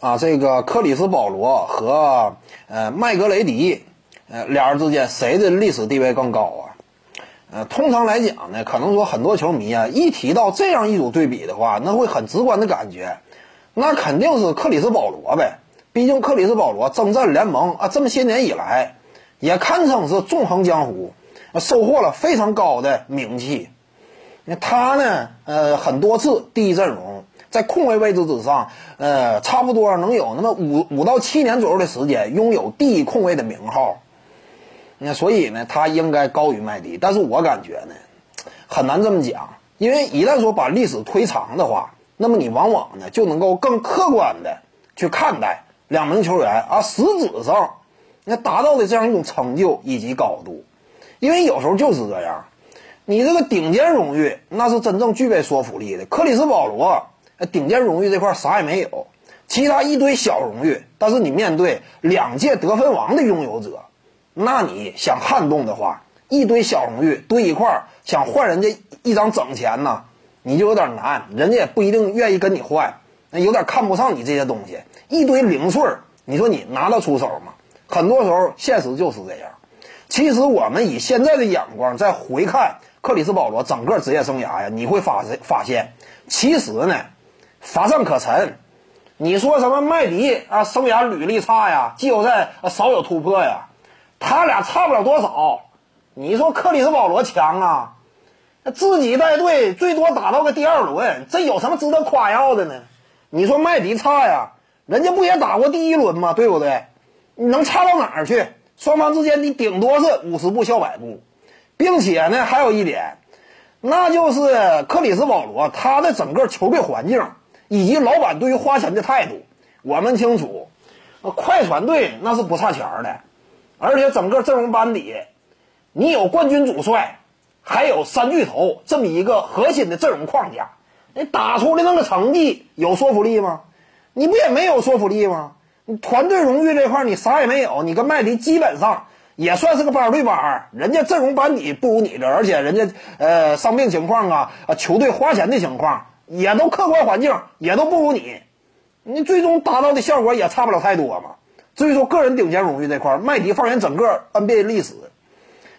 啊，这个克里斯保罗和呃麦格雷迪，呃俩人之间谁的历史地位更高啊？呃，通常来讲呢，可能说很多球迷啊，一提到这样一组对比的话，那会很直观的感觉，那肯定是克里斯保罗呗。毕竟克里斯保罗征战联盟啊，这么些年以来，也堪称是纵横江湖，收获了非常高的名气。那他呢，呃，很多次第一阵容，在控卫位置之上，呃，差不多能有那么五五到七年左右的时间，拥有第一控卫的名号。那所以呢，他应该高于麦迪，但是我感觉呢，很难这么讲，因为一旦说把历史推长的话，那么你往往呢就能够更客观的去看待两名球员啊实质上那达到的这样一种成就以及高度，因为有时候就是这样，你这个顶尖荣誉那是真正具备说服力的，克里斯保罗顶尖荣誉这块啥也没有，其他一堆小荣誉，但是你面对两届得分王的拥有者。那你想撼动的话，一堆小荣誉堆一块儿，想换人家一张整钱呢，你就有点难，人家也不一定愿意跟你换，那有点看不上你这些东西。一堆零碎儿，你说你拿得出手吗？很多时候现实就是这样。其实我们以现在的眼光再回看克里斯保罗整个职业生涯呀，你会发现发现，其实呢，乏善可陈。你说什么麦迪啊，生涯履历差呀，季后赛少有突破呀？他俩差不了多少，你说克里斯保罗强啊？自己带队最多打到个第二轮，这有什么值得夸耀的呢？你说麦迪差呀？人家不也打过第一轮吗？对不对？你能差到哪儿去？双方之间你顶多是五十步笑百步，并且呢，还有一点，那就是克里斯保罗他的整个球队环境以及老板对于花钱的态度，我们清楚，快船队那是不差钱的。而且整个阵容班底，你有冠军主帅，还有三巨头这么一个核心的阵容框架，你打出来那个成绩有说服力吗？你不也没有说服力吗？你团队荣誉这块你啥也没有，你跟麦迪基本上也算是个班对班，人家阵容班底不如你这，而且人家呃伤病情况啊，啊球队花钱的情况也都客观环境也都不如你，你最终达到的效果也差不了太多嘛。所以说，个人顶尖荣誉这块，麦迪放眼整个 NBA 历史，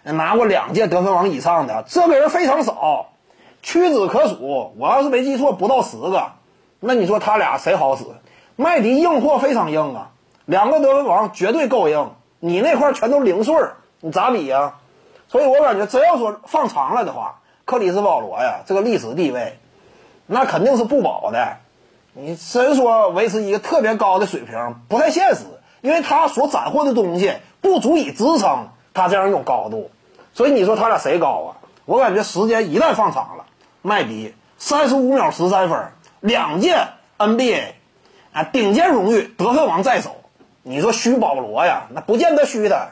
拿过两届得分王以上的这个人非常少，屈指可数。我要是没记错，不到十个。那你说他俩谁好使？麦迪硬货非常硬啊，两个得分王绝对够硬。你那块全都零碎，你咋比呀？所以我感觉，真要说放长了的话，克里斯保罗呀，这个历史地位，那肯定是不保的。你真说维持一个特别高的水平，不太现实。因为他所斩获的东西不足以支撑他这样一种高度，所以你说他俩谁高啊？我感觉时间一旦放长了，麦迪三十五秒十三分，两届 NBA 啊顶尖荣誉得分王在手，你说虚保罗呀，那不见得虚的。